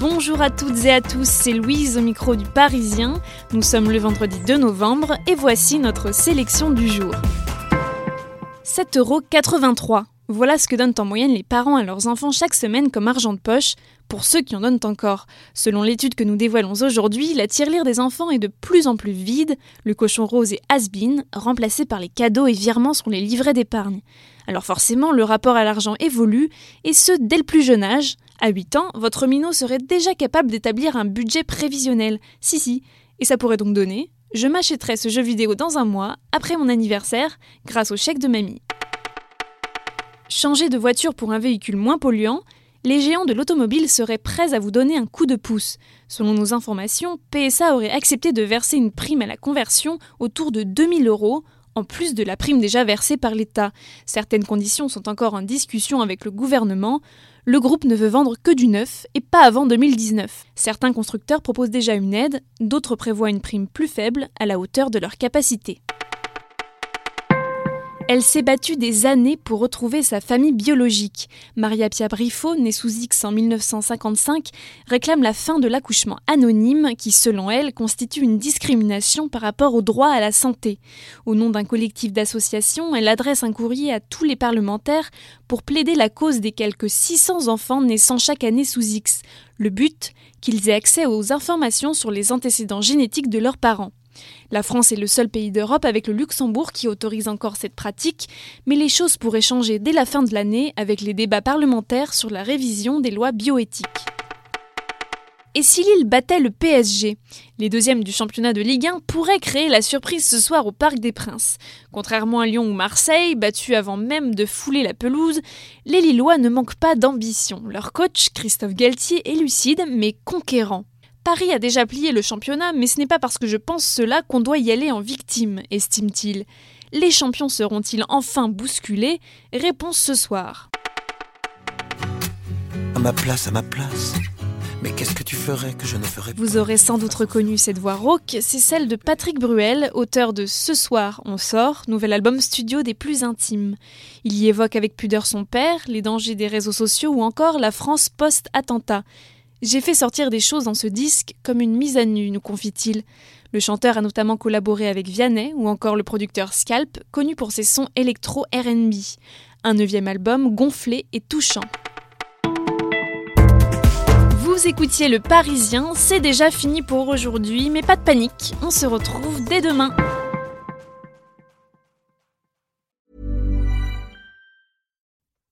Bonjour à toutes et à tous, c'est Louise au micro du Parisien. Nous sommes le vendredi 2 novembre et voici notre sélection du jour. 7,83€. Voilà ce que donnent en moyenne les parents à leurs enfants chaque semaine comme argent de poche, pour ceux qui en donnent encore. Selon l'étude que nous dévoilons aujourd'hui, la tirelire des enfants est de plus en plus vide, le cochon rose est has-been, remplacé par les cadeaux et virements sur les livrets d'épargne. Alors forcément, le rapport à l'argent évolue, et ce dès le plus jeune âge. À 8 ans, votre minot serait déjà capable d'établir un budget prévisionnel. Si si, et ça pourrait donc donner je m'achèterai ce jeu vidéo dans un mois, après mon anniversaire, grâce au chèque de mamie. Changer de voiture pour un véhicule moins polluant, les géants de l'automobile seraient prêts à vous donner un coup de pouce. Selon nos informations, PSA aurait accepté de verser une prime à la conversion autour de 2000 euros, en plus de la prime déjà versée par l'État. Certaines conditions sont encore en discussion avec le gouvernement. Le groupe ne veut vendre que du neuf et pas avant 2019. Certains constructeurs proposent déjà une aide, d'autres prévoient une prime plus faible à la hauteur de leur capacité. Elle s'est battue des années pour retrouver sa famille biologique. Maria Pia Brifo, née sous X en 1955, réclame la fin de l'accouchement anonyme qui, selon elle, constitue une discrimination par rapport au droit à la santé. Au nom d'un collectif d'associations, elle adresse un courrier à tous les parlementaires pour plaider la cause des quelques 600 enfants naissant chaque année sous X. Le but Qu'ils aient accès aux informations sur les antécédents génétiques de leurs parents. La France est le seul pays d'Europe avec le Luxembourg qui autorise encore cette pratique, mais les choses pourraient changer dès la fin de l'année avec les débats parlementaires sur la révision des lois bioéthiques. Et si Lille battait le PSG Les deuxièmes du championnat de Ligue 1 pourraient créer la surprise ce soir au Parc des Princes. Contrairement à Lyon ou Marseille, battus avant même de fouler la pelouse, les Lillois ne manquent pas d'ambition. Leur coach, Christophe Galtier, est lucide mais conquérant. Paris a déjà plié le championnat, mais ce n'est pas parce que je pense cela qu'on doit y aller en victime, estime-t-il. Les champions seront-ils enfin bousculés? Réponse ce soir. À ma place, à ma place. Mais qu'est-ce que tu ferais que je ne ferais pas? Vous aurez sans doute reconnu cette voix rauque, c'est celle de Patrick Bruel, auteur de Ce soir on sort, nouvel album studio des plus intimes. Il y évoque avec pudeur son père, les dangers des réseaux sociaux ou encore la France post-attentat. J'ai fait sortir des choses dans ce disque comme une mise à nu, nous confie-t-il. Le chanteur a notamment collaboré avec Vianney ou encore le producteur Scalp, connu pour ses sons électro RB. Un neuvième album gonflé et touchant. Vous écoutiez Le Parisien, c'est déjà fini pour aujourd'hui, mais pas de panique, on se retrouve dès demain.